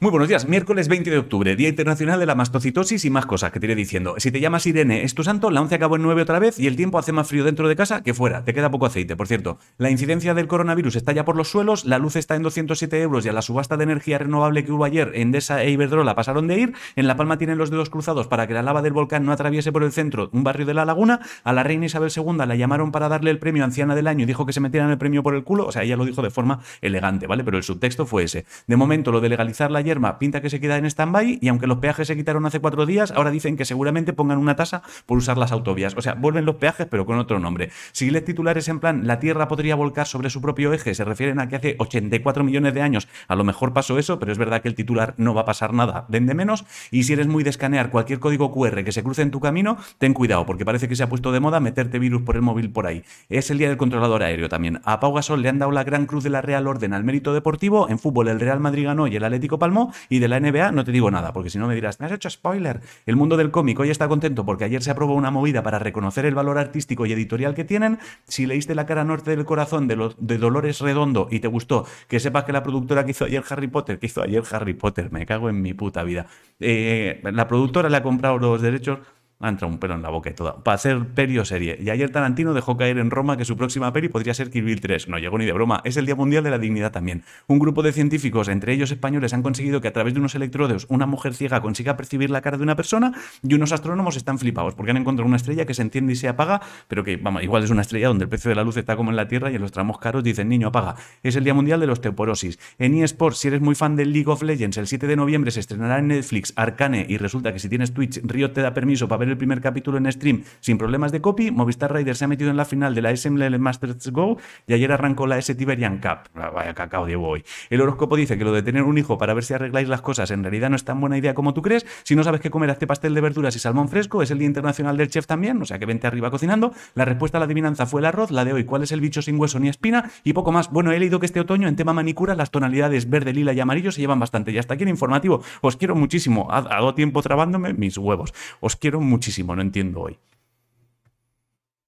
Muy buenos días, miércoles 20 de octubre, Día Internacional de la Mastocitosis y más cosas que te iré diciendo. Si te llamas Irene, es tu santo, la 11 acabó en 9 otra vez y el tiempo hace más frío dentro de casa que fuera. Te queda poco aceite, por cierto. La incidencia del coronavirus está ya por los suelos, la luz está en 207 euros y a la subasta de energía renovable que hubo ayer, Endesa e Iberdrola pasaron de ir. En La Palma tienen los dedos cruzados para que la lava del volcán no atraviese por el centro un barrio de la laguna. A la reina Isabel II la llamaron para darle el premio Anciana del Año y dijo que se metieran el premio por el culo. O sea, ella lo dijo de forma elegante, ¿vale? Pero el subtexto fue ese. De momento, lo de legalizar la yerma pinta que se queda en stand-by y aunque los peajes se quitaron hace cuatro días, ahora dicen que seguramente pongan una tasa por usar las autovías. O sea, vuelven los peajes pero con otro nombre. Si les titulares en plan la Tierra podría volcar sobre su propio eje se refieren a que hace 84 millones de años a lo mejor pasó eso, pero es verdad que el titular no va a pasar nada, vende menos. Y si eres muy de escanear cualquier código QR que se cruce en tu camino, ten cuidado porque parece que se ha puesto de moda meterte virus por el móvil por ahí. Es el día del controlador aéreo también. A Pau Gasol le han dado la Gran Cruz de la Real Orden al mérito deportivo. En fútbol el Real Madrid ganó y el Atlético palmó. Y de la NBA no te digo nada, porque si no me dirás, me has hecho spoiler. El mundo del cómic hoy está contento porque ayer se aprobó una movida para reconocer el valor artístico y editorial que tienen. Si leíste La cara norte del corazón de, de Dolores Redondo y te gustó, que sepas que la productora que hizo ayer Harry Potter, que hizo ayer Harry Potter, me cago en mi puta vida. Eh, la productora le ha comprado los derechos ha entrado un pelo en la boca y todo. Para hacer peri o serie. Y ayer Tarantino dejó caer en Roma que su próxima peri podría ser Kill Bill 3. No llegó ni de broma. Es el Día Mundial de la Dignidad también. Un grupo de científicos, entre ellos españoles, han conseguido que a través de unos electrodos una mujer ciega consiga percibir la cara de una persona y unos astrónomos están flipados porque han encontrado una estrella que se enciende y se apaga, pero que, vamos, igual es una estrella donde el precio de la luz está como en la Tierra y en los tramos caros dicen, niño, apaga. Es el Día Mundial de los Teoporosis. En eSports, si eres muy fan del League of Legends, el 7 de noviembre se estrenará en Netflix Arcane y resulta que si tienes Twitch, Riot te da permiso para ver el primer capítulo en stream sin problemas de copy. Movistar Rider se ha metido en la final de la SML Masters Go y ayer arrancó la S Tiberian Cup. Ah, vaya cacao de hoy. El horóscopo dice que lo de tener un hijo para ver si arregláis las cosas en realidad no es tan buena idea como tú crees. Si no sabes qué comer, hazte pastel de verduras y salmón fresco. Es el Día Internacional del Chef también, o sea que vente arriba cocinando. La respuesta a la adivinanza fue el arroz. La de hoy, ¿cuál es el bicho sin hueso ni espina? Y poco más. Bueno, he leído que este otoño en tema manicura las tonalidades verde, lila y amarillo se llevan bastante. Y hasta aquí el informativo. Os quiero muchísimo. Hago tiempo trabándome mis huevos. Os quiero muchísimo, no entiendo hoy.